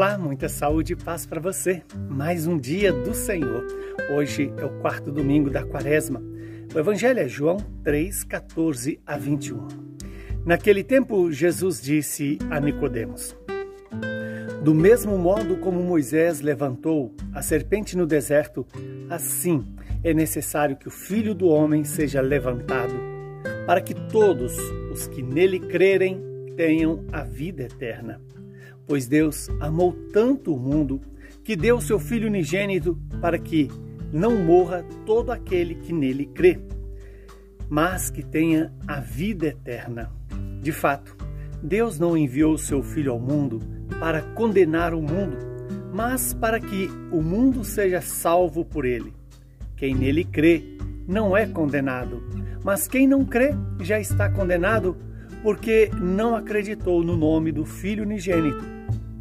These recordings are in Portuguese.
Olá, muita saúde e paz para você. Mais um dia do Senhor. Hoje é o quarto domingo da quaresma. O Evangelho é João 3, 14 a 21. Naquele tempo, Jesus disse a Nicodemos: Do mesmo modo como Moisés levantou a serpente no deserto, assim é necessário que o Filho do Homem seja levantado, para que todos os que nele crerem tenham a vida eterna. Pois Deus amou tanto o mundo que deu seu Filho unigênito para que não morra todo aquele que nele crê, mas que tenha a vida eterna. De fato, Deus não enviou seu Filho ao mundo para condenar o mundo, mas para que o mundo seja salvo por ele. Quem nele crê não é condenado, mas quem não crê já está condenado porque não acreditou no nome do Filho unigênito.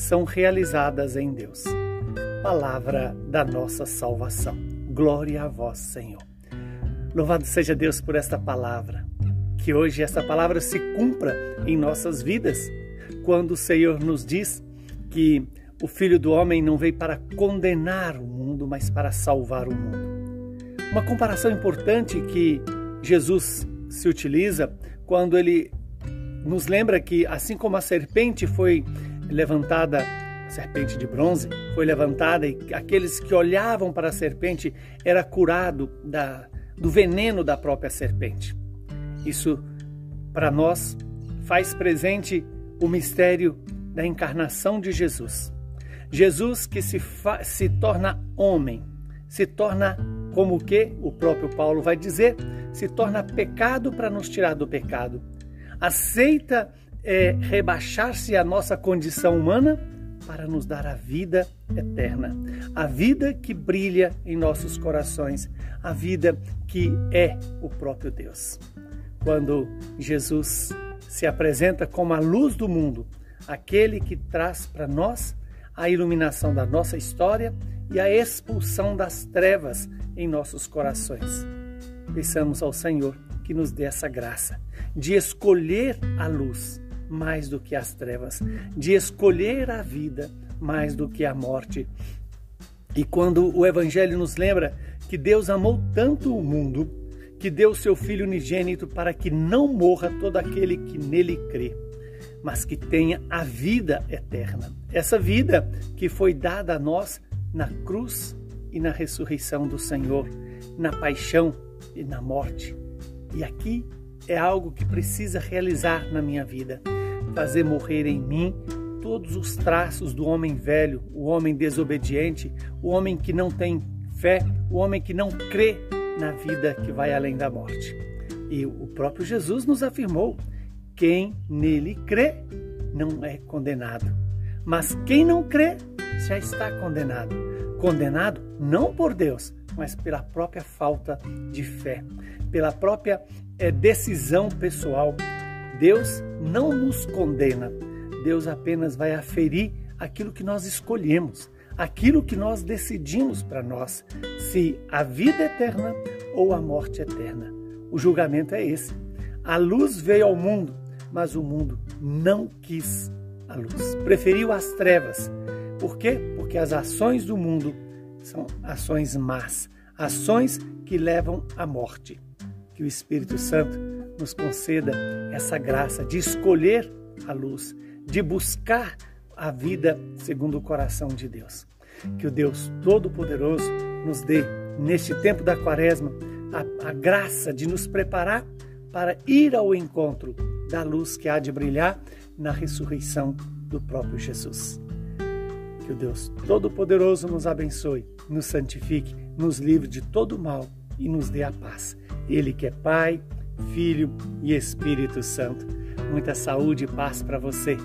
são realizadas em Deus. Palavra da nossa salvação. Glória a vós, Senhor. Louvado seja Deus por esta palavra. Que hoje esta palavra se cumpra em nossas vidas, quando o Senhor nos diz que o Filho do Homem não veio para condenar o mundo, mas para salvar o mundo. Uma comparação importante que Jesus se utiliza quando ele nos lembra que, assim como a serpente foi levantada a serpente de bronze, foi levantada e aqueles que olhavam para a serpente era curado da, do veneno da própria serpente. Isso para nós faz presente o mistério da encarnação de Jesus. Jesus que se, se torna homem, se torna como que o próprio Paulo vai dizer, se torna pecado para nos tirar do pecado. Aceita é rebaixar-se à nossa condição humana para nos dar a vida eterna, a vida que brilha em nossos corações, a vida que é o próprio Deus. Quando Jesus se apresenta como a luz do mundo, aquele que traz para nós a iluminação da nossa história e a expulsão das trevas em nossos corações. Peçamos ao Senhor que nos dê essa graça de escolher a luz mais do que as trevas, de escolher a vida mais do que a morte. E quando o Evangelho nos lembra que Deus amou tanto o mundo, que deu seu Filho unigênito para que não morra todo aquele que nele crê, mas que tenha a vida eterna. Essa vida que foi dada a nós na cruz e na ressurreição do Senhor, na paixão e na morte. E aqui é algo que precisa realizar na minha vida fazer morrer em mim todos os traços do homem velho, o homem desobediente, o homem que não tem fé, o homem que não crê na vida que vai além da morte. E o próprio Jesus nos afirmou: quem nele crê não é condenado. Mas quem não crê já está condenado. Condenado não por Deus, mas pela própria falta de fé, pela própria é, decisão pessoal Deus não nos condena, Deus apenas vai aferir aquilo que nós escolhemos, aquilo que nós decidimos para nós, se a vida eterna ou a morte eterna. O julgamento é esse. A luz veio ao mundo, mas o mundo não quis a luz, preferiu as trevas. Por quê? Porque as ações do mundo são ações más, ações que levam à morte. Que o Espírito Santo nos conceda essa graça de escolher a luz, de buscar a vida segundo o coração de Deus. Que o Deus Todo-Poderoso nos dê, neste tempo da quaresma, a, a graça de nos preparar para ir ao encontro da luz que há de brilhar na ressurreição do próprio Jesus. Que o Deus Todo-Poderoso nos abençoe, nos santifique, nos livre de todo mal e nos dê a paz. Ele que é Pai, Filho e Espírito Santo. Muita saúde e paz para você.